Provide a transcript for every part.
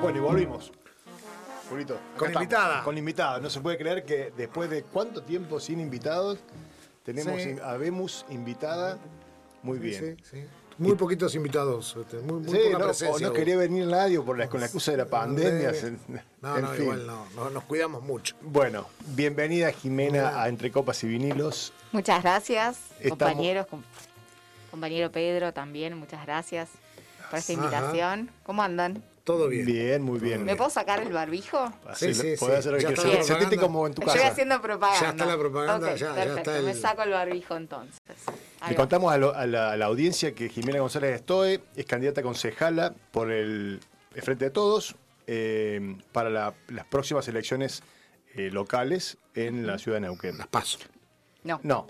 Bueno, y volvimos. Con estamos, invitada. Con invitada. No se puede creer que después de cuánto tiempo sin invitados, tenemos Sí. in- habemos invitada. Muy bien. Sí, sí. Muy poquitos invitados, este, muy, muy Sí, poca no, presencia. o no hubo. quería venir nadie por la, con la excusa de la pandemia. No, en no, fin. igual no, no, nos cuidamos mucho. Bueno, bienvenida Jimena a Entre Copas y Vinilos. Muchas gracias, Estamos- compañeros, com- compañero Pedro también, muchas gracias por esta Ajá. invitación. ¿Cómo andan? Todo bien. Bien, muy bien. ¿Me puedo sacar el barbijo? Sí, sí, podés sí. hacer lo que Ya quieras. está la Sentite propaganda. como en tu Estoy casa. haciendo propaganda. Ya está la propaganda, Ok, ya- ya perfecto, está el- Me saco el barbijo entonces. Le contamos a, lo- a la, a la audiencia que Jimena González Estoe es candidata concejala por el, el Frente de Todos eh, para la- las próximas elecciones eh, locales en la ciudad de Neuquén. Las paso. No, No,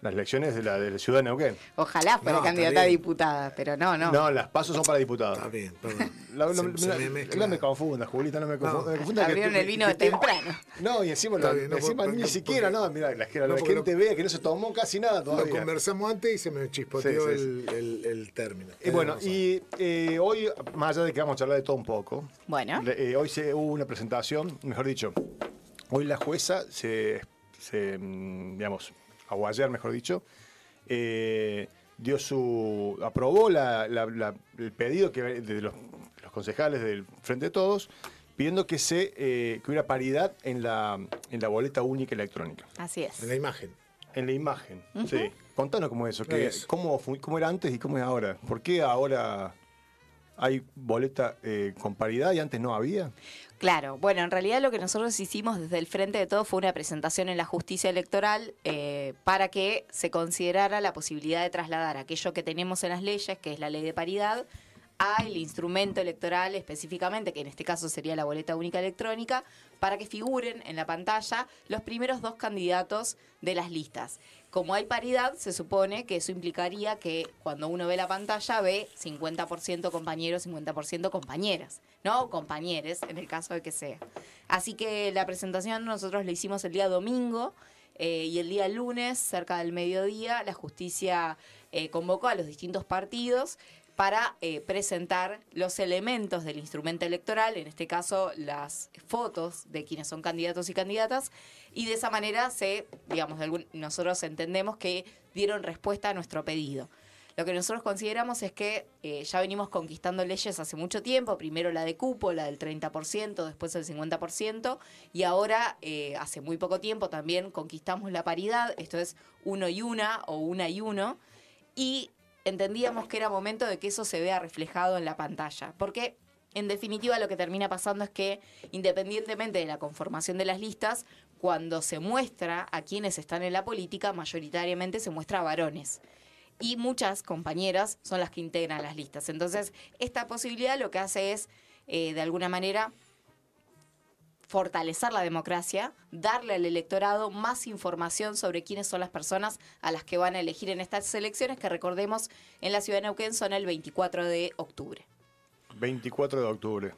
las elecciones de la, de la ciudad de Neuquén. ojalá fuera No, candidata a diputada, pero no, no. No, las pasos son para diputados. Está bien, perdón. La- la- Se- se la- me mezcla. no me confunda, Julita, no me confunda. me confunda que- Abrieron el vino que- temprano. No, y encima, lo- bien, no, encima ni siquiera, no, mira, la, No, gente vea que no se tomó casi nada Lo todavía. conversamos antes y se me chispoteó Sí, sí, el, el- el término. Y bueno, y eh, hoy, más allá de que vamos a charlar de todo un poco, Bueno. eh, hoy se, hubo una presentación, mejor dicho, hoy la jueza se, se, mm, digamos, o ayer mejor dicho, eh, dio su, aprobó la- la- la- el pedido que de los, los concejales del Frente de Todos, pidiendo que se eh, que hubiera paridad en la, en la boleta única electrónica. Así es. En la imagen. En la imagen, sí. Contanos cómo es eso, que, cómo, cómo era antes y cómo es ahora. ¿Por qué ahora hay boleta eh, con paridad y antes no había? Claro, bueno, en realidad lo que nosotros hicimos desde el Frente de Todo fue una presentación en la justicia electoral eh, para que se considerara la posibilidad de trasladar aquello que tenemos en las leyes, que es la ley de paridad, al instrumento electoral específicamente, que en este caso sería la boleta única electrónica, para que figuren en la pantalla los primeros dos candidatos de las listas. Como hay paridad, se supone que eso implicaría que cuando uno ve la pantalla ve 50% compañeros, 50% compañeras, ¿no? Compañeres, en el caso de que sea. Así que la presentación nosotros la hicimos el día domingo eh, y el día lunes, cerca del mediodía, la justicia eh, convocó a los distintos partidos para eh, presentar los elementos del instrumento electoral, en este caso las fotos de quienes son candidatos y candidatas, y de esa manera se, digamos, nosotros entendemos que dieron respuesta a nuestro pedido. Lo que nosotros consideramos es que eh, ya venimos conquistando leyes hace mucho tiempo, primero la de cupo, la del 30%, después el 50%, y ahora, eh, hace muy poco tiempo, también conquistamos la paridad, esto es uno y una o una y uno, y entendíamos que era momento de que eso se vea reflejado en la pantalla, porque en definitiva lo que termina pasando es que independientemente de la conformación de las listas, cuando se muestra a quienes están en la política, mayoritariamente se muestra a varones. Y muchas compañeras son las que integran las listas. Entonces, esta posibilidad lo que hace es, eh, de alguna manera, fortalecer la democracia, darle al electorado más información sobre quiénes son las personas a las que van a elegir en estas elecciones, que recordemos en la ciudad de Neuquén son el 24 de octubre. 24 de octubre.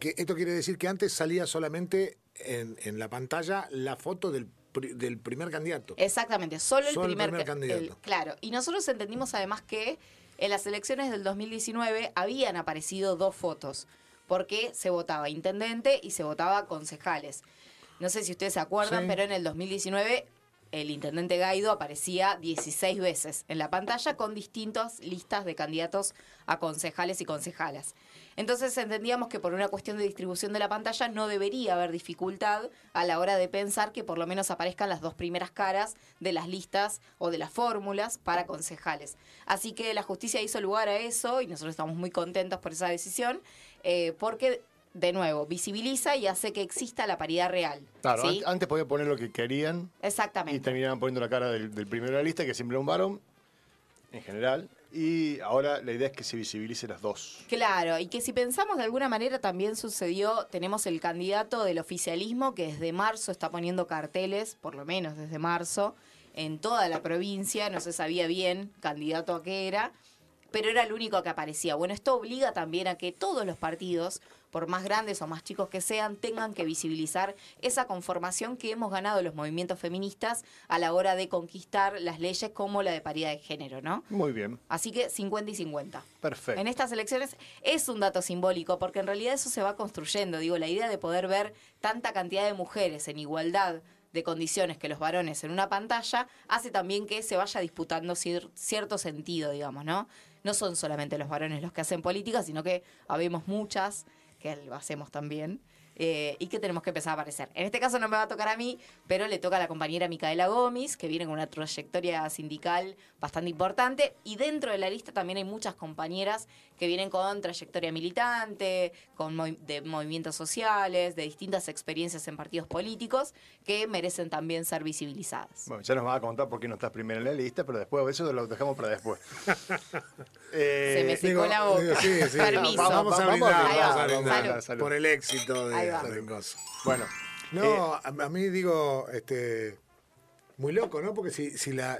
Esto quiere decir que antes salía solamente en, en la pantalla la foto del, pri- del primer candidato. Exactamente, solo el Solo el primer, primer ca- candidato. el- claro, y nosotros entendimos además que en las elecciones del 2019 habían aparecido dos fotos, porque se votaba intendente y se votaba concejales. No sé si ustedes se acuerdan, Sí. pero en el 2019 el intendente Gaido aparecía 16 veces en la pantalla con distintas listas de candidatos a concejales y concejalas. Entonces entendíamos que por una cuestión de distribución de la pantalla no debería haber dificultad a la hora de pensar que por lo menos aparezcan las dos primeras caras de las listas o de las fórmulas para concejales. Así que la justicia hizo lugar a eso y nosotros estamos muy contentos por esa decisión eh, porque de nuevo, visibiliza y hace que exista la paridad real. Claro, antes podían poner lo que querían y Exactamente. terminaban poniendo la cara del, del primero de la lista, que siempre era un varón, en general. Y ahora la idea es que se visibilice las dos. Claro, y que si pensamos de alguna manera también sucedió, tenemos el candidato del oficialismo que desde marzo está poniendo carteles, por lo menos desde marzo, en toda la provincia, no se sabía bien candidato a qué era, pero era el único que aparecía. Bueno, esto obliga también a que todos los partidos, por más grandes o más chicos que sean, tengan que visibilizar esa conformación que hemos ganado los movimientos feministas a la hora de conquistar las leyes como la de paridad de género, ¿no? Muy bien. Así que 50 y 50. Perfecto. En estas elecciones es un dato simbólico, porque en realidad eso se va construyendo. Digo, la idea de poder ver tanta cantidad de mujeres en igualdad de condiciones que los varones en una pantalla hace también que se vaya disputando cierto sentido, digamos, ¿no? No son solamente los varones los que hacen política, sino que habemos muchas que lo hacemos también. Eh, y que tenemos que empezar a aparecer. En este caso no me va a tocar a mí, pero le toca a la compañera Micaela Gómez, que viene con una trayectoria sindical bastante importante, y dentro de la lista también hay muchas compañeras que vienen con trayectoria militante, con de movimientos sociales, de distintas experiencias en partidos políticos, que merecen también ser visibilizadas. Bueno, ya nos va a contar por qué no estás primero en la lista, pero después eso lo dejamos para después. Se me secó la boca. Permiso. Vamos, a brindar, por el éxito de bueno. No, eh, a, mí digo, este, muy loco, ¿no? Porque si, si la,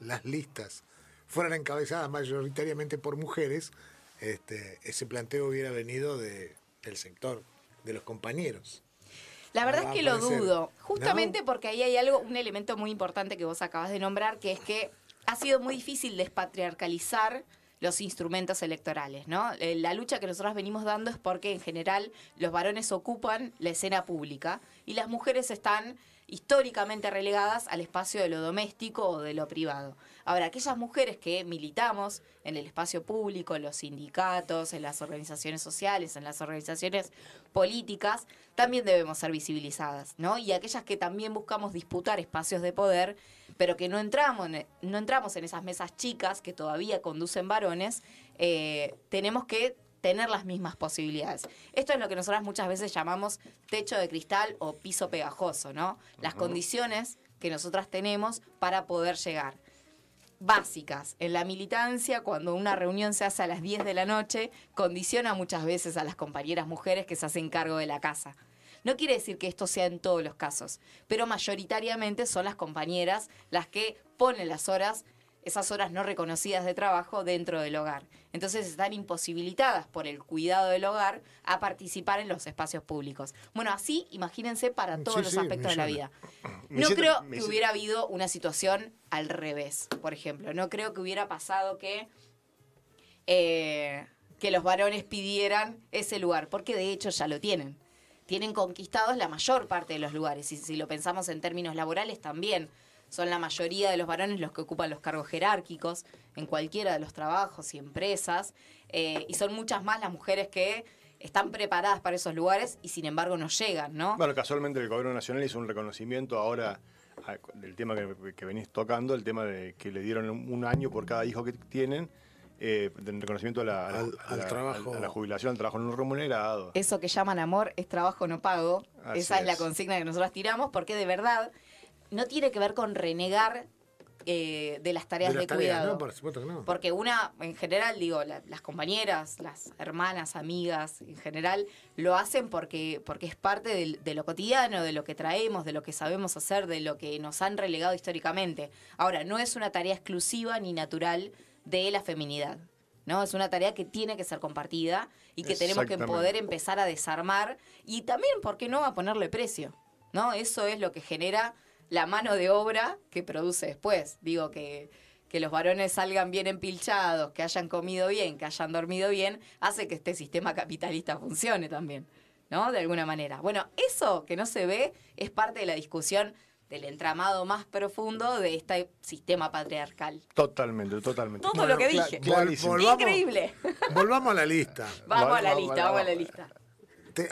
las listas fueran encabezadas mayoritariamente por mujeres, este, ese planteo hubiera venido de, del sector, de los compañeros. La verdad es que lo dudo, justamente porque ahí hay algo, un elemento muy importante que vos acabas de nombrar, que es que ha sido muy difícil despatriarcalizar los instrumentos electorales, ¿no? Eh, la lucha que nosotros venimos dando es porque en general los varones ocupan la escena pública y las mujeres están históricamente relegadas al espacio de lo doméstico o de lo privado. Ahora, aquellas mujeres que militamos en el espacio público, en los sindicatos, en las organizaciones sociales, en las organizaciones políticas, también debemos ser visibilizadas, ¿no? Y aquellas que también buscamos disputar espacios de poder, pero que no entramos, en, no entramos en esas mesas chicas que todavía conducen varones, eh, tenemos que tener las mismas posibilidades. Esto es lo que nosotras muchas veces llamamos techo de cristal o piso pegajoso, ¿no? Las condiciones que nosotras tenemos para poder llegar. Básicas. En la militancia, cuando una reunión se hace a las 10 de la noche, condiciona muchas veces a las compañeras mujeres que se hacen cargo de la casa. No quiere decir que esto sea en todos los casos, pero mayoritariamente son las compañeras las que ponen las horas esas horas no reconocidas de trabajo dentro del hogar. Entonces están imposibilitadas por el cuidado del hogar a participar en los espacios públicos. Bueno, así imagínense para todos los aspectos de la vida. No creo que hubiera habido una situación al revés, por ejemplo. No creo que hubiera pasado que, eh, que los varones pidieran ese lugar, porque de hecho ya lo tienen. Tienen conquistados la mayor parte de los lugares, y si lo pensamos en términos laborales también son la mayoría de los varones los que ocupan los cargos jerárquicos en cualquiera de los trabajos y empresas, eh, y son muchas más las mujeres que están preparadas para esos lugares y sin embargo no llegan, ¿no? Bueno, casualmente el gobierno nacional hizo un reconocimiento ahora del tema que, venís tocando, el tema de que le dieron un año por cada hijo que tienen. Eh, de reconocimiento a la, al, trabajo. a la jubilación, al trabajo no remunerado. Eso que llaman amor es trabajo no pago. Esa es la consigna que nosotros tiramos, porque de verdad no tiene que ver con renegar eh, de las tareas de, cuidado. por supuesto que no. Porque una, en general, digo, las compañeras, las hermanas, amigas, en general, lo hacen porque, porque es parte de, lo cotidiano, de lo que traemos, de lo que sabemos hacer, de lo que nos han relegado históricamente. Ahora, no es una tarea exclusiva ni natural de la feminidad. ¿no? Es una tarea que tiene que ser compartida y que tenemos que poder empezar a desarmar y también, ¿por qué no?, a ponerle precio. ¿no? Eso es lo que genera la mano de obra que produce después. Digo que, que los varones salgan bien empilchados, que hayan comido bien, que hayan dormido bien, hace que este sistema capitalista funcione también, ¿no? De alguna manera. Bueno, eso que no se ve es parte de la discusión del entramado más profundo de este sistema patriarcal. Totalmente, totalmente. Todo lo que dije. Increíble. Volvamos a la lista. Vamos a la lista, vamos a la lista.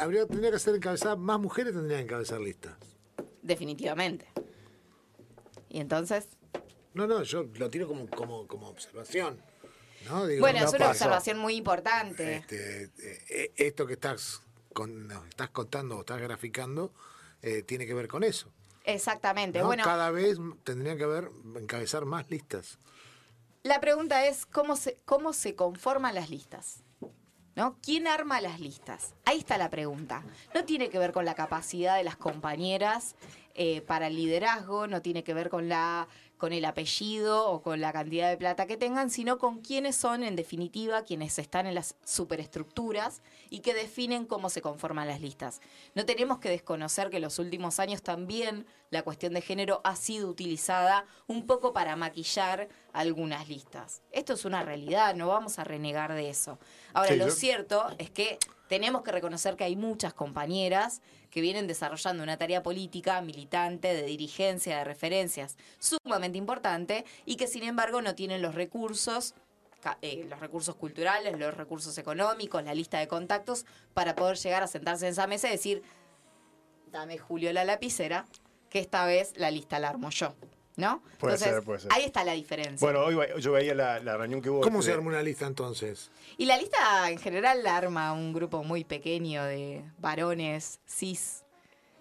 habría, tendría que ser encabezada, más mujeres tendrían que encabezar listas. Definitivamente. Y entonces... No, no, yo lo tiro como, como, como observación. bueno, es una observación muy importante. Este, eh, esto que estás, con, estás contando o estás graficando eh, tiene que ver con eso. Exactamente. Bueno, Cada vez tendrían que haber, encabezar más listas. La pregunta es cómo se, cómo se conforman las listas. ¿No? ¿Quién arma las listas? Ahí está la pregunta. No tiene que ver con la capacidad de las compañeras eh, para el liderazgo, no tiene que ver con la con el apellido o con la cantidad de plata que tengan, sino con quiénes son, en definitiva, quienes están en las superestructuras y que definen cómo se conforman las listas. No tenemos que desconocer que en los últimos años también la cuestión de género ha sido utilizada un poco para maquillar algunas listas. Esto es una realidad, no vamos a renegar de eso. Ahora, lo cierto es que tenemos que reconocer que hay muchas compañeras que vienen desarrollando una tarea política, militante, de dirigencia, de referencias sumamente importante y que sin embargo no tienen los recursos eh, los recursos culturales, los recursos económicos, la lista de contactos para poder llegar a sentarse en esa mesa y decir, dame Julio la lapicera, que esta vez la lista la armo yo. ¿No? Puede ser, puede ser. Ahí está la diferencia. Bueno, hoy yo veía la, reunión que hubo. ¿Cómo se arma una lista entonces? Y la lista en general la arma un grupo muy pequeño de varones cis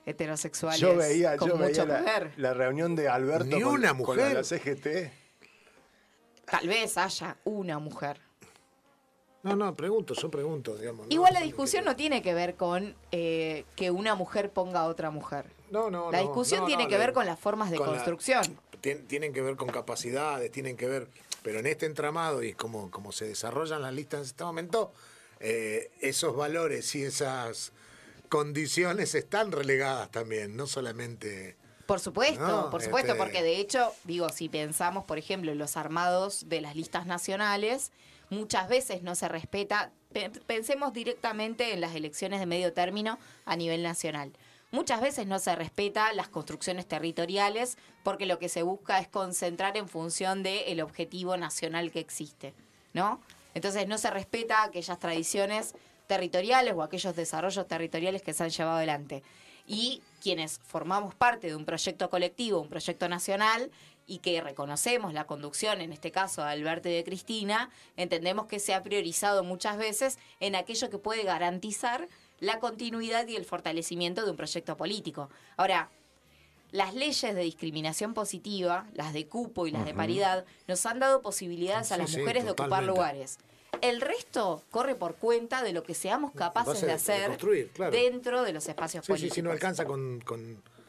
heterosexuales. Yo veía, yo veía la, reunión de Alberto Ni una mujer. la CGT. Tal vez haya una mujer. No, no, pregunto, yo pregunto, digamos. Igual la discusión no tiene que ver con eh, que una mujer ponga a otra mujer. No, no, La discusión tiene que ver con las formas de construcción. Tienen que ver con capacidades, tienen que ver. Pero en este entramado y como, como se desarrollan las listas en este momento, eh, esos valores y esas condiciones están relegadas también, no solamente. Por supuesto, por supuesto, este porque de hecho, digo, si pensamos, por ejemplo, en los armados de las listas nacionales, muchas veces no se respeta. Pensemos directamente en las elecciones de medio término a nivel nacional. Muchas veces no se respeta las construcciones territoriales porque lo que se busca es concentrar en función del objetivo nacional que existe, ¿no? Entonces no se respeta aquellas tradiciones territoriales o aquellos desarrollos territoriales que se han llevado adelante. Y quienes formamos parte de un proyecto colectivo, un proyecto nacional, y que reconocemos la conducción, en este caso de Alberto y de Cristina, entendemos que se ha priorizado muchas veces en aquello que puede garantizar la continuidad y el fortalecimiento de un proyecto político. Ahora, las leyes de discriminación positiva, las de cupo y las de paridad, nos han dado posibilidades a las mujeres de ocupar lugares. El resto corre por cuenta de lo que seamos capaces de hacer dentro de los espacios políticos. Sí, si no alcanza con,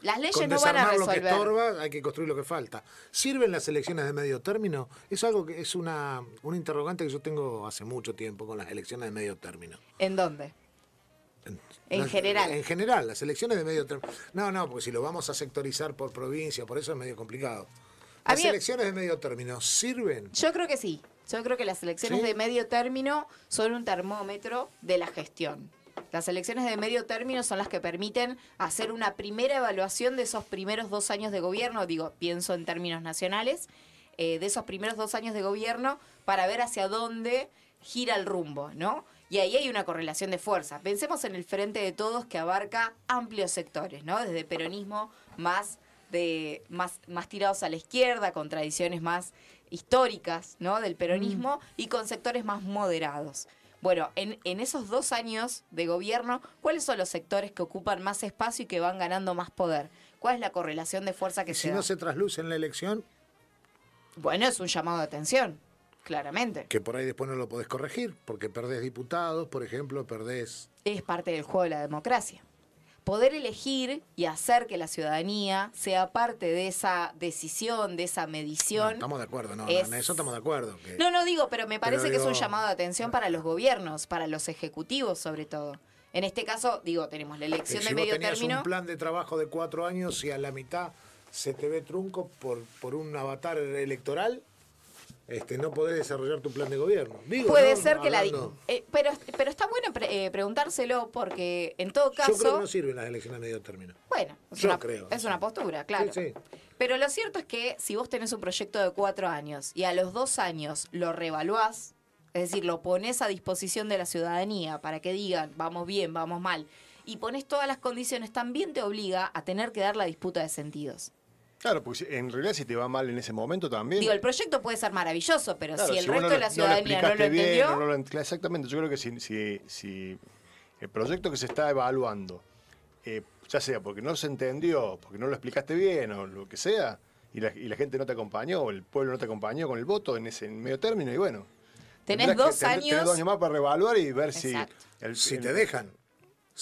las leyes no van a resolver. lo que hay que construir lo que falta. ¿Sirven las elecciones de medio término? Es algo que es una, un interrogante que yo tengo hace mucho tiempo con las elecciones de medio término. ¿En dónde? En, general. En general, las elecciones de medio término. No, no, porque si lo vamos a sectorizar por provincia, por eso es medio complicado. ¿Las elecciones de medio término sirven? Yo creo que sí. Yo creo que las elecciones de medio término son un termómetro de la gestión. Las elecciones de medio término son las que permiten hacer una primera evaluación de esos primeros dos años de gobierno, digo, pienso en términos nacionales, eh, de esos primeros dos años de gobierno para ver hacia dónde gira el rumbo, ¿no? Y ahí hay una correlación de fuerza. Pensemos en el frente de todos que abarca amplios sectores, ¿no? Desde peronismo más de más, más tirados a la izquierda, con tradiciones más históricas, ¿no? Del peronismo mm. y con sectores más moderados. Bueno, en, en, esos dos años de gobierno, ¿cuáles son los sectores que ocupan más espacio y que van ganando más poder? ¿Cuál es la correlación de fuerza que se Si no se trasluce en la elección. Bueno, es un llamado de atención, claramente. Que por ahí después no lo podés corregir, porque perdés diputados, por ejemplo, perdés. Es parte del juego de la democracia poder elegir y hacer que la ciudadanía sea parte de esa decisión, de esa medición. estamos de acuerdo, no, en eso estamos de acuerdo. No, no digo, pero me parece que es un llamado de atención para los gobiernos, para los ejecutivos sobre todo. En este caso, digo, tenemos la elección de medio término. Si un plan de trabajo de cuatro años y a la mitad se te ve trunco por, por un avatar electoral, este, no podés desarrollar tu plan de gobierno. Puede ser que la... Eh, pero, pero está bueno eh, preguntárselo porque en todo caso... Yo creo que no sirven las elecciones a medio término. Bueno, es, una, creo. es una postura, claro. Pero lo cierto es que si vos tenés un proyecto de cuatro años y a los dos años lo revaluás, es decir, lo pones a disposición de la ciudadanía para que digan, vamos bien, vamos mal, y pones todas las condiciones, también te obliga a tener que dar la disputa de sentidos. Claro, pues en realidad si te va mal en ese momento también. Digo, el proyecto puede ser maravilloso, pero si el resto de la ciudadanía no lo, entendió. exactamente, yo creo que si, si, el proyecto que se está evaluando, eh, ya sea porque no se entendió, porque no lo explicaste bien o lo que sea, y la, y la gente no te acompañó, o el pueblo no te acompañó con el voto en ese medio término, y bueno. Tenés dos años. Tenés dos años más para reevaluar y ver si. si te dejan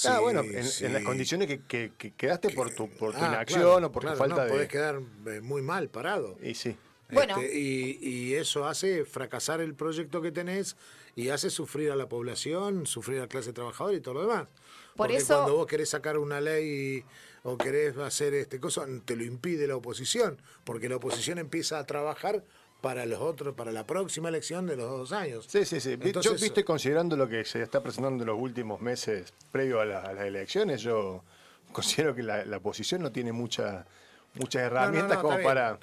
ah, bueno, en, las condiciones que, quedaste por tu, por tu ah, inacción o por tu falta de. Podés quedar eh, muy mal parado. Y sí. Bueno. Este, y, eso hace fracasar el proyecto que tenés y hace sufrir a la población, sufrir a la clase trabajadora y todo lo demás. Por Porque eso... cuando vos querés sacar una ley o querés hacer este cosa, te lo impide la oposición, porque la oposición empieza a trabajar para los otros, para la próxima elección de los dos años. Sí, sí, sí. yo, viste, considerando lo que se está presentando en los últimos meses previo a, las elecciones, yo considero que la, oposición no tiene mucha, muchas herramientas como para...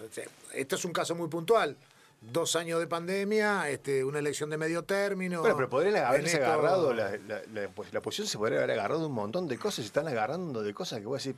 Esto es un caso muy puntual dos años de pandemia, este, una elección de medio término. Bueno, pero podrían haberse agarrado, la, la, oposición se podría haber agarrado un montón de cosas, se están agarrando de cosas que voy a decir,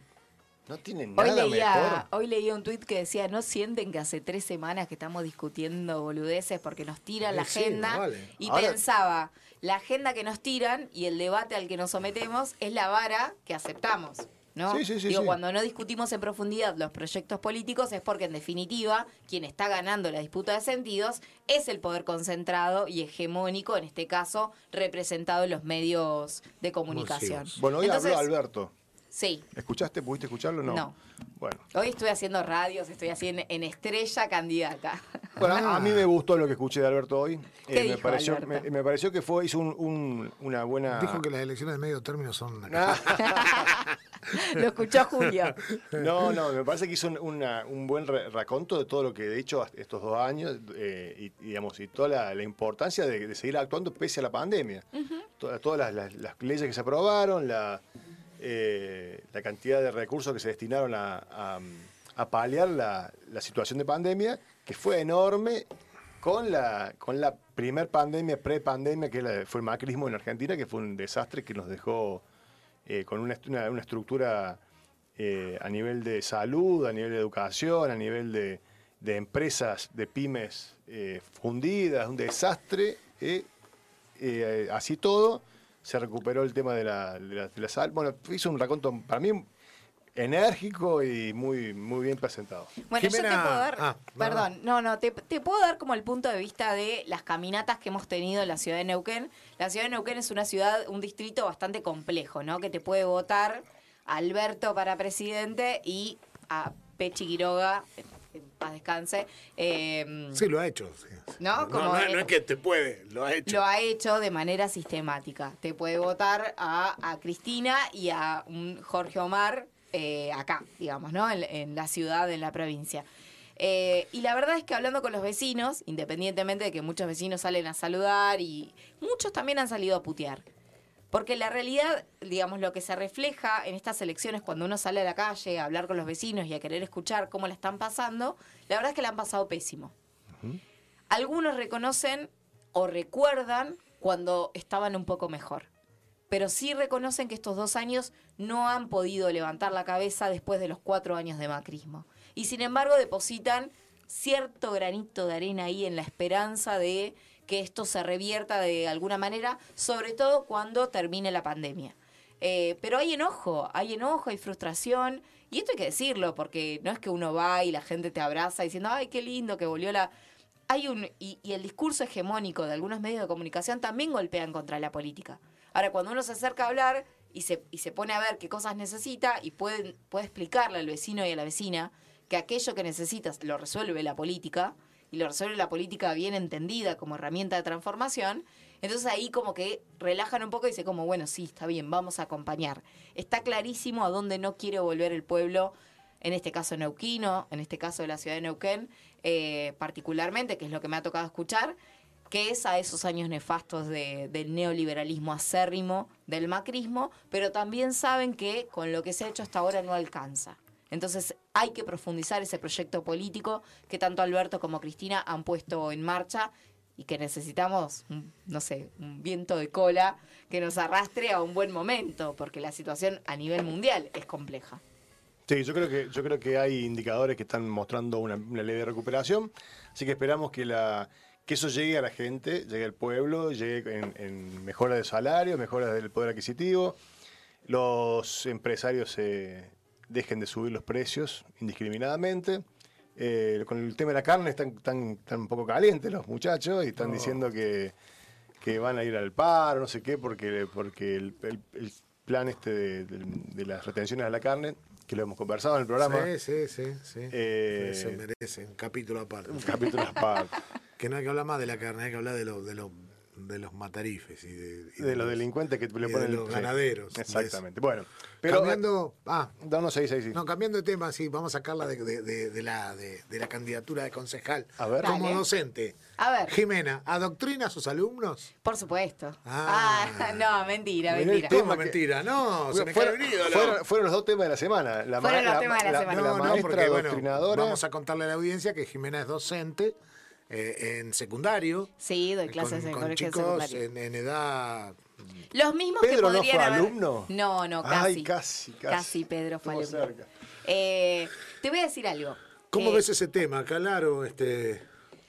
no tienen nada hoy leía, mejor. Hoy leía un tuit que decía, ¿no sienten que hace tres semanas que estamos discutiendo boludeces porque nos tiran la agenda? Y pensaba, la agenda que nos tiran y el debate al que nos sometemos es la vara que aceptamos. ¿no? Sí, Digo, cuando no discutimos en profundidad los proyectos políticos es porque en definitiva quien está ganando la disputa de sentidos es el poder concentrado y hegemónico, en este caso representado en los medios de comunicación. Bueno, hoy habló Alberto. Sí. ¿Escuchaste? ¿Pudiste escucharlo? No. No. Bueno. Hoy estoy haciendo radios, estoy así en, estrella candidata. Bueno, a mí me gustó lo que escuché de Alberto hoy. ¿Qué eh, me, pareció, Me, pareció que fue, hizo una buena. Dijo que las elecciones de medio término son. lo escuchó Julio. No, no, me parece que hizo un buen raconto de todo lo que de hecho estos dos años eh, y, digamos, y toda la, importancia de, seguir actuando pese a la pandemia. todas las leyes que se aprobaron, la eh, la cantidad de recursos que se destinaron a, paliar la, situación de pandemia, que fue enorme con la, con la primer pandemia, pre-pandemia, que fue el macrismo en Argentina, que fue un desastre que nos dejó eh, con una, estructura eh, a nivel de salud, a nivel de educación, a nivel de, empresas, de pymes fundidas, un desastre, así todo se recuperó el tema de la, de la, sal. Bueno, hizo un raconto para mí enérgico y muy, muy bien presentado. Bueno, yo te puedo dar, ah, perdón, no, no, te, puedo dar como el punto de vista de las caminatas que hemos tenido en la ciudad de Neuquén. La ciudad de Neuquén es una ciudad, un distrito bastante complejo, ¿no? Que te puede votar a Alberto para presidente y a Pechi Quiroga paz descanse. Em, sí, lo ha hecho. ¿no? no, es que te puede, lo ha hecho. Lo ha hecho de manera sistemática. Te puede votar a, Cristina y a un Jorge Omar eh, acá, digamos, ¿no? En, la ciudad, en la provincia. Eh, y la verdad es que hablando con los vecinos, independientemente de que muchos vecinos salen a saludar y muchos también han salido a putear. Porque la realidad, digamos, lo que se refleja en estas elecciones cuando uno sale a la calle a hablar con los vecinos y a querer escuchar cómo la están pasando, la verdad es que la han pasado pésimo. Algunos reconocen o recuerdan cuando estaban un poco mejor, pero sí reconocen que estos dos años no han podido levantar la cabeza después de los cuatro años de macrismo. Y sin embargo depositan cierto granito de arena ahí en la esperanza de que esto se revierta de alguna manera, sobre todo cuando termine la pandemia. Eh, pero hay enojo, hay enojo, hay frustración, y esto hay que decirlo, porque no es que uno va y la gente te abraza diciendo, ay, qué lindo que volvió la... Hay un, y, el discurso hegemónico de algunos medios de comunicación también golpean contra la política. Ahora, cuando uno se acerca a hablar y se, y se pone a ver qué cosas necesita y puede, puede explicarle al vecino y a la vecina que aquello que necesitas lo resuelve la política, y lo resuelve la política bien entendida como herramienta de transformación, entonces ahí como que relajan un poco y dice como, bueno, sí, está bien, vamos a acompañar. Está clarísimo a dónde no quiere volver el pueblo, en este caso neuquino, en este caso de la ciudad de Neuquén, eh, particularmente, que es lo que me ha tocado escuchar, que es a esos años nefastos del neoliberalismo acérrimo, del macrismo, pero también saben que con lo que se ha hecho hasta ahora no alcanza. Entonces hay que profundizar ese proyecto político que tanto Alberto como Cristina han puesto en marcha y que necesitamos, no sé, un viento de cola que nos arrastre a un buen momento, porque la situación a nivel mundial es compleja. Sí, yo creo que, yo creo que hay indicadores que están mostrando una, ley de recuperación, así que esperamos que, la, que eso llegue a la gente, llegue al pueblo, llegue en, en mejora de salario, mejora del poder adquisitivo. Los empresarios se dejen de subir los precios indiscriminadamente. Eh, con el tema de la carne están, están, un poco calientes los muchachos y están diciendo que, van a ir al paro, no sé qué, porque, porque plan este de, las retenciones a la carne, que lo hemos conversado en el programa. Sí, sí, sí. sí. Eh, se merece un capítulo aparte. Un capítulo aparte. que no hay que hablar más de la carne, hay que hablar de lo, de lo de los matarifes y de, los, delincuentes que le ponen los ganaderos. exactamente. Bueno, pero cambiando, ah, no, sí, sí, sí. no, cambiando de tema, sí, vamos a sacarla de, la de, la candidatura de concejal a ver. como docente. A ver. Jimena, ¿adoctrina a sus alumnos? Por supuesto. Ah, ah no, mentira, mentira. ¿Cómo mentira? No, se me fueron, fueron, fueron, los dos temas de la semana. La fueron los temas de la, semana. No, no, porque, bueno, vamos a contarle a la audiencia que Jimena es docente eh, en secundario. Sí, doy clases en con chicos en, edad. Los mismos que podrían no fue haber... alumno? No, no, casi. casi, casi. Pedro fue alumno. Eh, te voy a decir algo. ¿Cómo ves ese tema, Calaro? Este...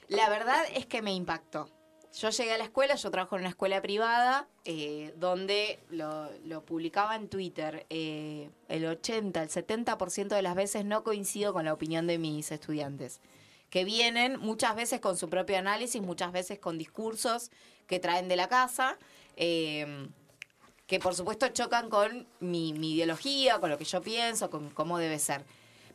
La verdad es que me impactó. Yo llegué a la escuela, yo trabajo en una escuela privada, eh, donde lo, lo, publicaba en Twitter. el 80, el 70% de las veces no coincido con la opinión de mis estudiantes que vienen muchas veces con su propio análisis, muchas veces con discursos que traen de la casa, em, que por supuesto chocan con mi, ideología, con lo que yo pienso, con cómo debe ser.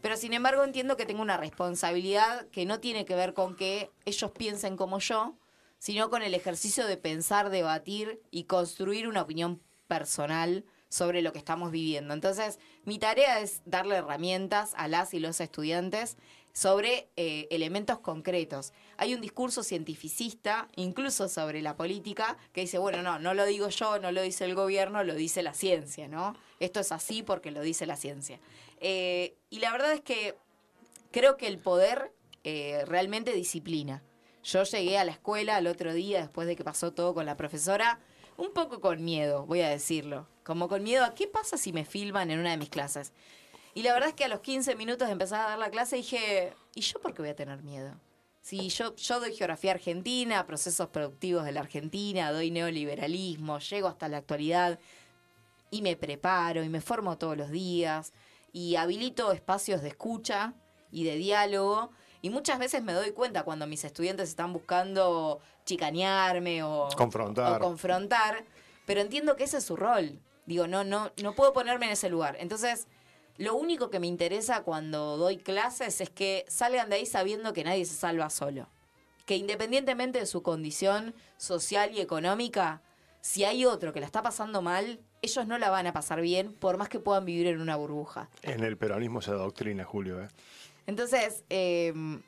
Pero sin embargo entiendo que tengo una responsabilidad que no tiene que ver con que ellos piensen como yo, sino con el ejercicio de pensar, debatir y construir una opinión personal sobre lo que estamos viviendo. Entonces, mi tarea es darle herramientas a las y los estudiantes sobre eh, elementos concretos. Hay un discurso cientificista, incluso sobre la política, que dice, bueno, no, no lo digo yo, no lo dice el gobierno, lo dice la ciencia, ¿no? Esto es así porque lo dice la ciencia. Eh, y la verdad es que creo que el poder eh, realmente disciplina. Yo llegué a la escuela el otro día, después de que pasó todo con la profesora, un poco con miedo, voy a decirlo. Como con miedo a qué pasa si me filman en una de mis clases. Y la verdad es que a los 15 minutos de empezar a dar la clase dije, ¿y yo por qué voy a tener miedo? Si yo, yo doy geografía argentina, procesos productivos de la Argentina, doy neoliberalismo, llego hasta la actualidad y me preparo y me formo todos los días y habilito espacios de escucha y de diálogo. Y muchas veces me doy cuenta cuando mis estudiantes están buscando chicanearme o confrontar. o confrontar, pero entiendo que ese es su rol. Digo, no, no, no puedo ponerme en ese lugar. Entonces, lo único que me interesa cuando doy clases es que salgan de ahí sabiendo que nadie se salva solo. Que independientemente de su condición social y económica, si hay otro que la está pasando mal, ellos no la van a pasar bien por más que puedan vivir en una burbuja. En el peronismo se doctrina, Julio. ¿eh? Entonces, em,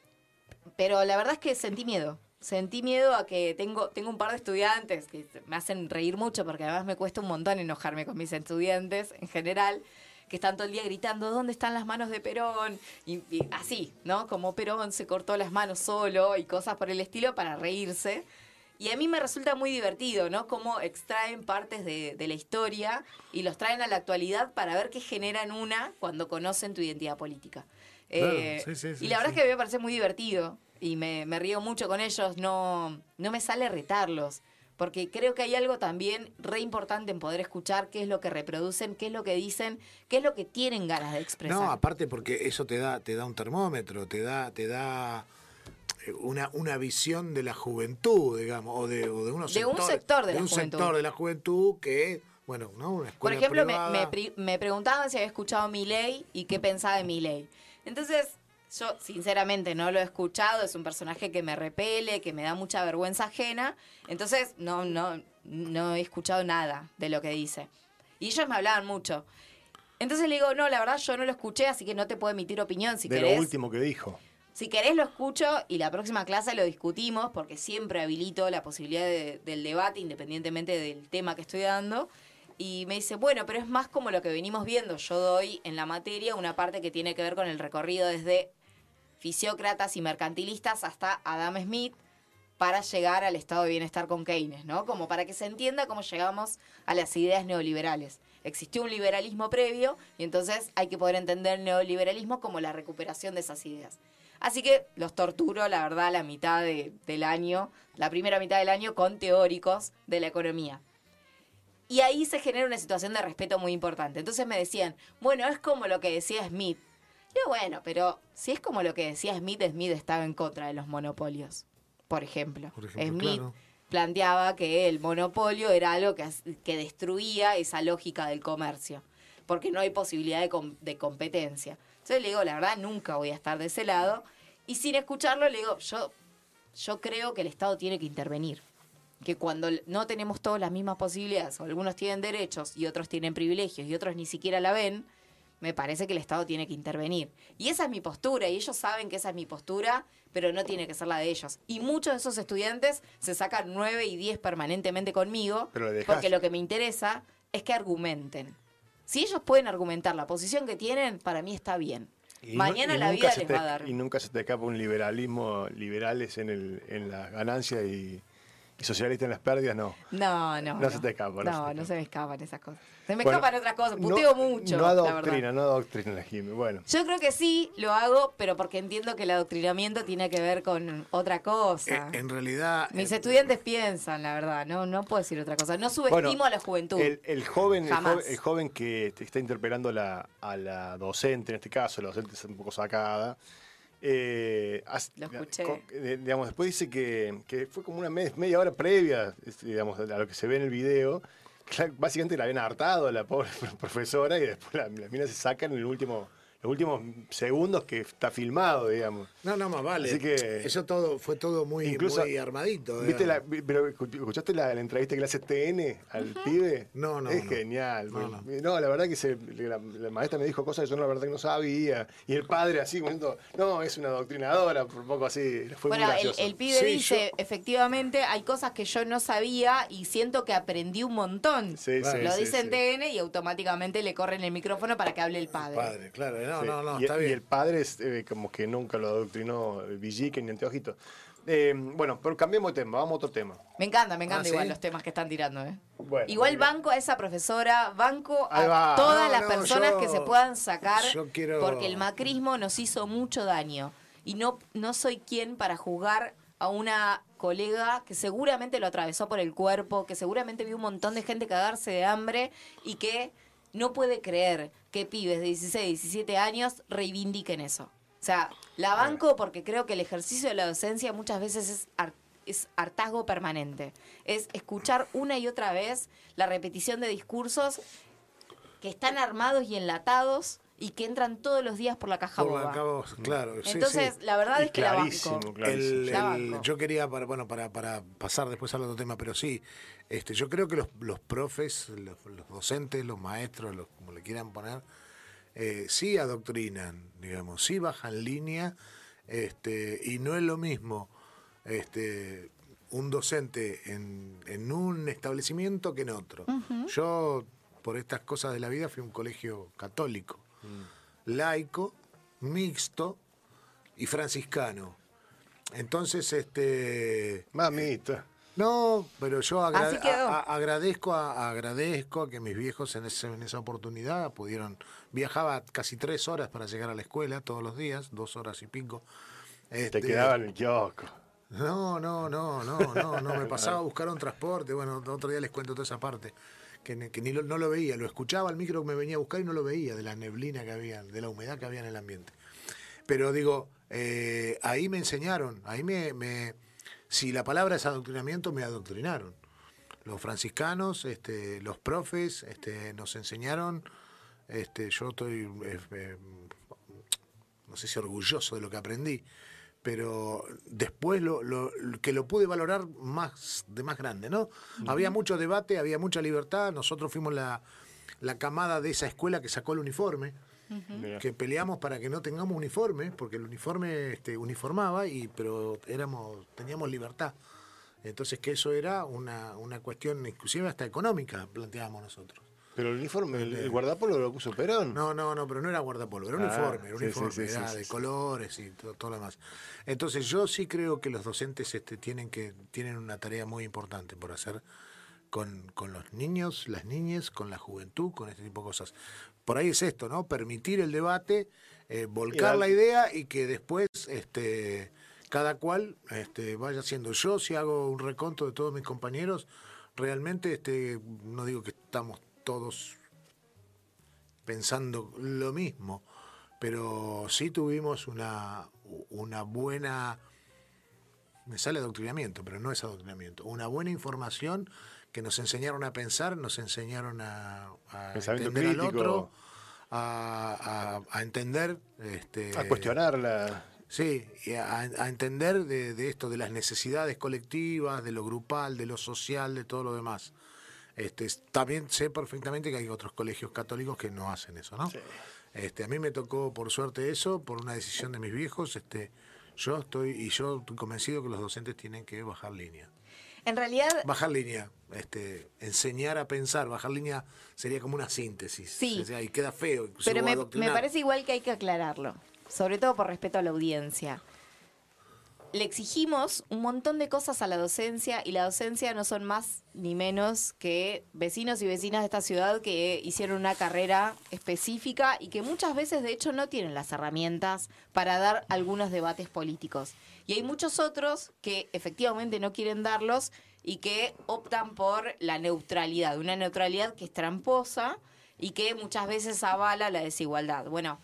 pero la verdad es que sentí miedo. Sentí miedo a que tengo, tengo un par de estudiantes que me hacen reír mucho porque además me cuesta un montón enojarme con mis estudiantes en general que están todo el día gritando, ¿dónde están las manos de Perón? Y, así, ¿no? Como Perón se cortó las manos solo y cosas por el estilo para reírse. Y a mí me resulta muy divertido, ¿no? Cómo extraen partes de, la historia y los traen a la actualidad para ver qué generan una cuando conocen tu identidad política. Eh, y la verdad es que a mí me parece muy divertido y me, me río mucho con ellos, no, no me sale retarlos porque creo que hay algo también re importante en poder escuchar qué es lo que reproducen, qué es lo que dicen, qué es lo que tienen ganas de expresar. No, aparte porque eso te da, te da un termómetro, te da, te da eh, una, una visión de la juventud, digamos, o de, o de, unos de un sector de, de un sector de la juventud que bueno, ¿no? Una Por ejemplo, me, me, me, preguntaban si había escuchado mi ley y qué pensaba de mi ley. Entonces, yo sinceramente no lo he escuchado, es un personaje que me repele, que me da mucha vergüenza ajena, entonces no, no, no he escuchado nada de lo que dice. Y ellos me hablaban mucho. Entonces le digo, no, la verdad yo no lo escuché, así que no te puedo emitir opinión. Si de lo último que dijo. Si querés lo escucho y la próxima clase lo discutimos, porque siempre habilito la posibilidad del debate independientemente del tema que estoy dando. Y me dice, bueno, pero es más como lo que venimos viendo. Yo doy en la materia una parte que tiene que ver con el recorrido desde fisiócratas y mercantilistas hasta Adam Smith para llegar al estado de bienestar con Keynes, ¿no? Como para que se entienda cómo llegamos a las ideas neoliberales. Existió un liberalismo previo y entonces hay que poder entender el neoliberalismo como la recuperación de esas ideas. Así que los torturo, la verdad, la mitad del año, la primera mitad del año con teóricos de la economía. Y ahí se genera una situación de respeto muy importante. Entonces me decían, bueno, es como lo que decía Smith. Yo, bueno, pero si es como lo que decía Smith, Smith estaba en contra de los monopolios, por ejemplo. Smith planteaba que el monopolio era algo que, que destruía esa lógica del comercio, porque no hay posibilidad de, de competencia. Entonces le digo, la verdad, nunca voy a estar de ese lado. Y sin escucharlo, le digo, yo, yo creo que el Estado tiene que intervenir. Que cuando no tenemos todas las mismas posibilidades, o algunos tienen derechos y otros tienen privilegios y otros ni siquiera la ven, me parece que el Estado tiene que intervenir. Y esa es mi postura, y ellos saben que esa es mi postura, pero no tiene que ser la de ellos. Y muchos de esos estudiantes se sacan 9 y 10 permanentemente conmigo, porque lo que me interesa es que argumenten. Si ellos pueden argumentar la posición que tienen, para mí está bien. Mañana la vida les va a dar. Y nunca se te escapa un liberalismo, liberales en, el, en la ganancia y, y socialista en las pérdidas, no. No, no. No, se te escapa. No, no, se, me escapan esas cosas. Se me escapan otras cosas. Puteo mucho. No adoctrina, no adoctrina la Jimmy. Bueno. Yo creo que sí lo hago, pero porque entiendo que el adoctrinamiento tiene que ver con otra cosa. Eh, en realidad. Mis eh, estudiantes piensan, la verdad. No, no puedo decir otra cosa. No subestimo a la juventud. El, joven, el, joven, que está interpelando la, a la docente, en este caso, la docente está un poco sacada eh, lo escuché. digamos, después dice que, fue como una media hora previa digamos, a lo que se ve en el video. básicamente la habían hartado a la pobre profesora y después la, la mina se saca en el último los últimos segundos que está filmado, digamos. No, no, más vale. Así que, Eso todo fue todo muy, incluso, muy armadito. ¿viste la, pero, ¿Escuchaste la, entrevista que le hace TN al pibe? No, no. Es genial. No, la verdad que la, maestra me dijo cosas que yo la verdad que no sabía. Y el padre así, momento, no, es una adoctrinadora, por poco así. Fue bueno, el, el, pibe dice, efectivamente, hay cosas que yo no sabía y siento que aprendí un montón. Sí, Lo dice en TN y automáticamente le corren el micrófono para que hable el padre. El padre, claro no, no, no, y, está bien. Y el padre es eh, como que nunca lo adoctrinó Villique ni Anteojito. Eh, bueno, pero cambiemos de tema, vamos a otro tema. Me encanta, me encanta ah, igual los temas que están tirando. ¿eh? igual banco a esa profesora, banco a todas las personas que se puedan sacar, porque el macrismo nos hizo mucho daño. Y no, no soy quien para juzgar a una colega que seguramente lo atravesó por el cuerpo, que seguramente vio un montón de gente cagarse de hambre y que no puede creer que pibes de 16, 17 años reivindiquen eso. O sea, la banco porque creo que el ejercicio de la docencia muchas veces es, es hartazgo permanente. Es escuchar una y otra vez la repetición de discursos que están armados y enlatados y que entran todos los días por la caja por La caja, claro, Entonces, la verdad es que la banco. yo quería, para, bueno, para, para pasar después al otro tema, pero sí, este, yo creo que los, los profes, los, docentes, los maestros, los, como le quieran poner, eh, sí adoctrinan, digamos, sí bajan línea, este, y no es lo mismo este, un docente en, en un establecimiento que en otro. Yo, por estas cosas de la vida, fui a un colegio católico laico, mixto y franciscano. Entonces, este. Mamita. No, pero yo agradezco, a, agradezco a que mis viejos en, en esa oportunidad pudieron. Viajaba casi tres horas para llegar a la escuela todos los días, dos horas y pico. Te este, quedaba en el kiosco. No, no, no, no, no, no. Me pasaba a buscar un transporte. Bueno, otro día les cuento toda esa parte que, ni no lo veía, lo escuchaba al micro que me venía a buscar y no lo veía, de la neblina que había, de la humedad que había en el ambiente. Pero digo, eh, ahí me enseñaron, ahí me, me, si la palabra es adoctrinamiento, me adoctrinaron. Los franciscanos, este, los profes, este, nos enseñaron, este, yo estoy, eh, eh, no sé si orgulloso de lo que aprendí, pero después lo, que lo pude valorar más de más grande, ¿no? Había mucho debate, había mucha libertad, nosotros fuimos la, camada de esa escuela que sacó el uniforme, que peleamos para que no tengamos uniforme, porque el uniforme este, uniformaba, y, pero éramos, teníamos libertad. Entonces que eso era una, una cuestión inclusive hasta económica, planteábamos nosotros. Pero el uniforme, el, guardapolvo lo puso Perón. No, no, no, pero no era guardapolvo, era uniforme, era uniforme, era de colores y todo, lo demás. Entonces yo sí creo que los docentes este, tienen, que, tienen una tarea muy importante por hacer con, con los niños, las niñas, con la juventud, con este tipo de cosas. Por ahí es esto, ¿no? Permitir el debate, eh, volcar la idea y que después este, cada cual este, vaya haciendo. Yo si hago un reconto de todos mis compañeros, realmente este, no digo que estamos todos pensando lo mismo, pero sí tuvimos una, una buena me sale adoctrinamiento, pero no es adoctrinamiento. Una buena información que nos enseñaron a pensar, nos enseñaron a, entender al otro, a, entender... Este, a cuestionarla. Sí, y a, entender de, esto, de las necesidades colectivas, de lo grupal, de lo social, de todo lo demás. Este, también sé perfectamente que hay otros colegios católicos que no hacen eso, ¿no? Este, a mí me tocó, por suerte, eso, por una decisión de mis viejos. Este, yo estoy, y yo estoy convencido que los docentes tienen que bajar línea. En realidad. Bajar línea, este, enseñar a pensar, bajar línea sería como una síntesis. Sí. y queda feo. Pero me, me parece igual que hay que aclararlo, sobre todo por respeto a la audiencia le exigimos un montón de cosas a la docencia y la docencia no son más ni menos que vecinos y vecinas de esta ciudad que hicieron una carrera específica y que muchas veces de hecho no tienen las herramientas para dar algunos debates políticos. Y hay muchos otros que efectivamente no quieren darlos y que optan por la neutralidad, una neutralidad que es tramposa y que muchas veces avala la desigualdad. Bueno,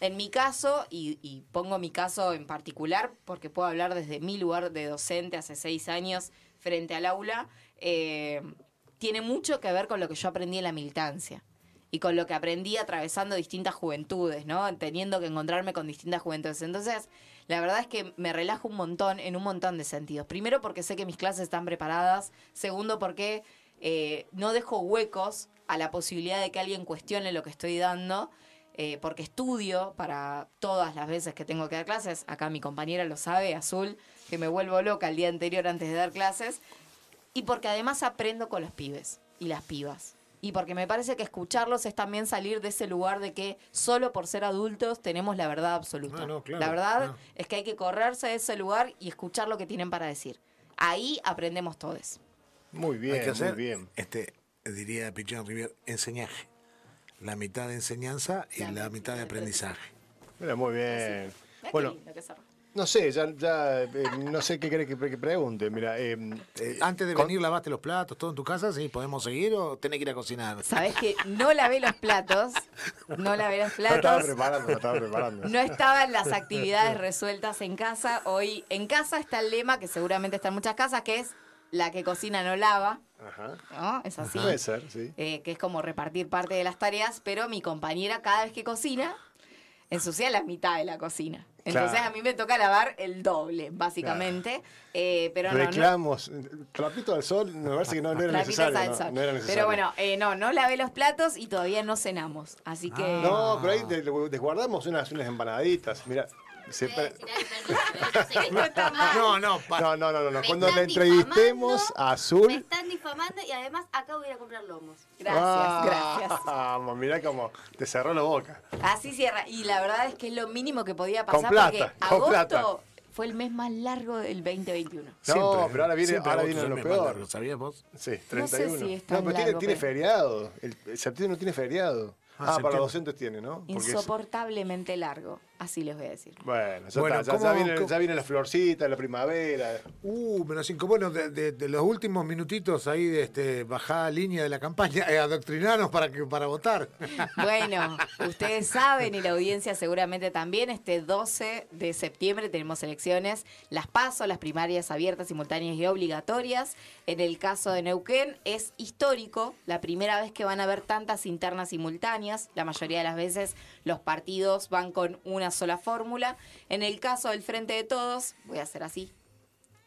en mi caso, y, pongo mi caso en particular, porque puedo hablar desde mi lugar de docente hace seis años frente al aula, eh, tiene mucho que ver con lo que yo aprendí en la militancia y con lo que aprendí atravesando distintas juventudes, ¿no? Teniendo que encontrarme con distintas juventudes. Entonces, la verdad es que me relajo un montón en un montón de sentidos. Primero porque sé que mis clases están preparadas. Segundo porque eh, no dejo huecos a la posibilidad de que alguien cuestione lo que estoy dando. Eh, porque estudio para todas las veces que tengo que dar clases. Acá mi compañera lo sabe, Azul, que me vuelvo loca el día anterior antes de dar clases. Y porque además aprendo con los pibes y las pibas. Y porque me parece que escucharlos es también salir de ese lugar de que solo por ser adultos tenemos la verdad absoluta. Ah, la verdad es que hay que correrse de ese lugar y escuchar lo que tienen para decir. Ahí aprendemos todos. Muy bien, muy bien. Este, diría Pichón Rivier, enseñaje la mitad de enseñanza y la, mitad de aprendizaje. Mira, muy bien. Bueno, no sé, ya, ya eh, no sé qué querés que, pregunte. Mira, eh, eh, antes de venir lavaste los platos, todo en tu casa, sí, podemos seguir o tenés que ir a cocinar. Sabes que no lavé los platos, no lavé los platos. estaba preparando, estaba preparando. No estaban las actividades resueltas en casa. Hoy en casa está el lema que seguramente está en muchas casas, que es la que cocina no lava. Ajá. ¿No? Es así. Puede ser, sí. Eh, que es como repartir parte de las tareas, pero mi compañera cada vez que cocina ensucia la mitad de la cocina. Entonces a mí me toca lavar el doble, básicamente. Eh, pero Reclamos. No, Trapito al sol, me parece que no, era, necesario, no, era, necesario, Pero bueno, eh, no, no lavé los platos y todavía no cenamos. Así que. No, pero ahí desguardamos unas, unas empanaditas. Mira, no, no, no, no, no, no. Cuando le entrevistemos a Azul. Me están difamando y además acabo de ir a comprar lomos. Gracias, ah, gracias. Vamos, mira cómo te cerró la boca. Así cierra. Y la verdad es que es lo mínimo que podía pasar porque agosto fue el mes más largo del 2021. No, pero ahora viene, ahora viene lo peor. ¿Sabías vos? Sí, 31. No, sé si es no pero tiene, tiene feriado. El, el septiembre no tiene feriado. Ah, ah para los docentes tiene, ¿no? Insoportablemente largo, así les voy a decir. Bueno, ya, ya, viene, ya, viene, la florcita, la primavera. Uh, menos cinco. Bueno, de, los últimos minutitos ahí de este, bajada línea de la campaña, eh, adoctrinarnos para, que, para votar. Bueno, ustedes saben y la audiencia seguramente también, este 12 de septiembre tenemos elecciones, las paso, las primarias abiertas, simultáneas y obligatorias. En el caso de Neuquén es histórico, la primera vez que van a haber tantas internas simultáneas la mayoría de las veces los partidos van con una sola fórmula. En el caso del Frente de Todos, voy a hacer así.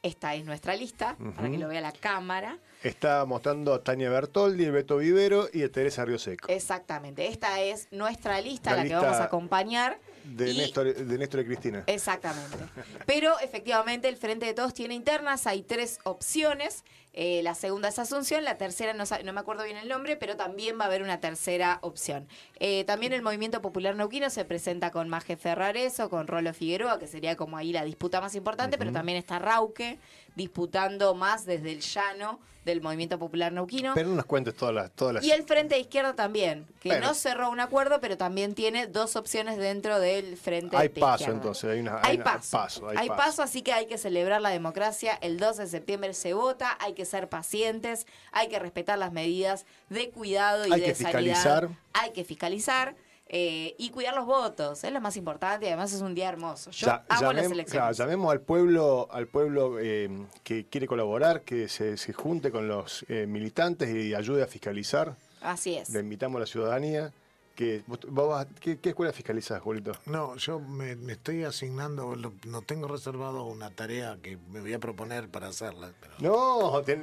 Esta es nuestra lista, para que lo vea la cámara. Está mostrando a Tania Bertoldi, Beto Vivero y a Teresa Rioseco. Exactamente. Esta es nuestra lista, la, que vamos a acompañar. De, Néstor, de Néstor y Cristina. Exactamente. Pero efectivamente el Frente de Todos tiene internas, hay tres opciones. Eh, la segunda es Asunción, la tercera no, no, me acuerdo bien el nombre, pero también va a haber una tercera opción. Eh, también el Movimiento Popular Neuquino se presenta con Maje Ferrareso, con Rolo Figueroa, que sería como ahí la disputa más importante, pero también está Rauque disputando más desde el llano del Movimiento Popular Neuquino. Pero no nos cuentes todas las, todas las... Y el Frente de Izquierda también, que no cerró un acuerdo, pero también tiene dos opciones dentro del Frente hay de paso, entonces, hay, una, hay, paso. Hay, paso. así que hay que celebrar la democracia. El 12 de septiembre se vota, hay que ser pacientes, hay que respetar las medidas de cuidado y hay de que Fiscalizar. Hay que fiscalizar. Eh, y cuidar los votos, es lo más importante y además es un día hermoso. Yo hago las elecciones. llamemos al pueblo, al pueblo eh, que quiere colaborar, que se, se junte con los eh, militantes y ayude a fiscalizar. Así es. Le invitamos a la ciudadanía. Que, ¿qué, escuela fiscalizas, Julito? No, yo me, estoy asignando, no tengo reservado una tarea que me voy a proponer para hacerla. No, te,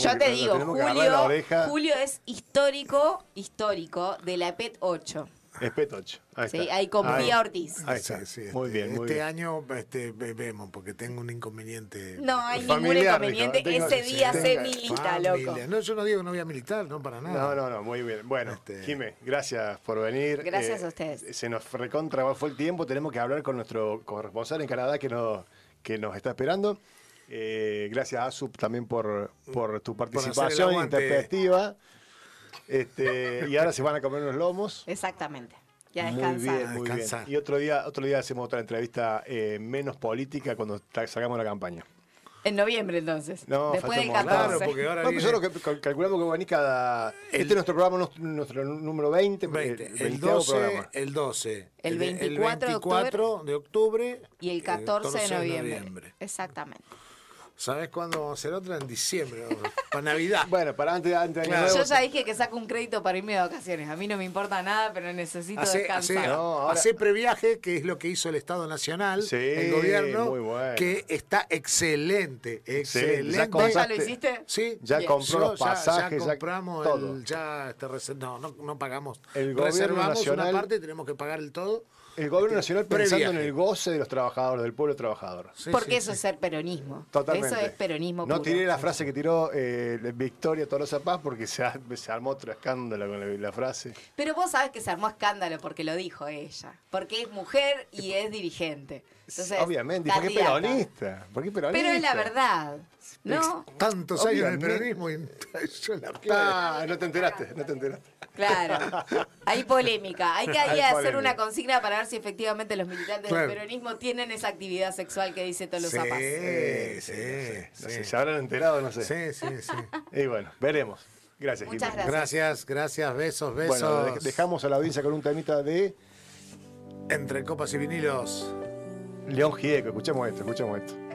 yo te digo, Julio, Julio es histórico, histórico de la PET 8. Es Petoch. Ahí sí, ahí con Pía Ortiz. Ahí está. muy bien, muy este año este, vemos, porque tengo un inconveniente. No hay ningún inconveniente. Ese día se milita, loco. No, yo no digo que no voy a militar, no para nada. No, no, no, muy bien. Bueno, este... Jimé, gracias por venir. Gracias a eh, ustedes. Se nos recontra fue el tiempo. Tenemos que hablar con nuestro corresponsal en Canadá que nos, que nos está esperando. Eh, gracias, Asup, también por, por tu participación interpretativa. Este, y ahora se van a comer unos lomos. Exactamente. Ya descansar. Muy bien, Y otro día, otro día hacemos otra entrevista eh, menos política cuando sacamos la campaña. En noviembre entonces. No, Después del 14. Claro, porque ahora no, nosotros calculamos que va a venir cada. este es nuestro programa, nuestro número 20. 20. El, el, 12, el 12. El 24, el 24 de, octubre, Y el 14, de noviembre. Exactamente. ¿Sabes cuándo vamos a hacer otra? En diciembre, para Navidad. Bueno, para antes, antes de Yo ya dije que saco un crédito para irme de vacaciones. A mí no me importa nada, pero necesito descansar. Hace, previaje, que es lo que hizo el Estado Nacional, el gobierno, que está excelente, excelente. ¿Ya, ¿Ya lo hiciste? Sí. Ya compró los pasajes. Ya, compramos el, ya este, no, no, no pagamos. El Reservamos una parte, tenemos que pagar el todo. El gobierno nacional pensando en el goce de los trabajadores, del pueblo trabajador. Porque eso es ser peronismo. Totalmente. Eso es peronismo. No tiré la frase que tiró eh, Victoria Tolosa Paz porque se, armó otro escándalo con la, frase. Pero vos sabés que se armó escándalo porque lo dijo ella. Porque es mujer y es dirigente. Obviamente, porque es peronista. Porque peronista. Pero es la verdad. ¿No? Tantos años en el peronismo y yo la ah, no te enteraste, no te enteraste. Claro. Hay polémica. Hay que hacer una consigna para ver si efectivamente los militantes del peronismo tienen esa actividad sexual que dice todos los sí, Sí, sí, Se habrán enterado, no sé. Sí, sí, sí. Y bueno, veremos. Gracias, Muchas gracias. Gracias, gracias, besos, besos. Bueno, dejamos a la audiencia con un temita de. Entre copas y vinilos. León Gieco, escuchemos esto, escuchemos esto.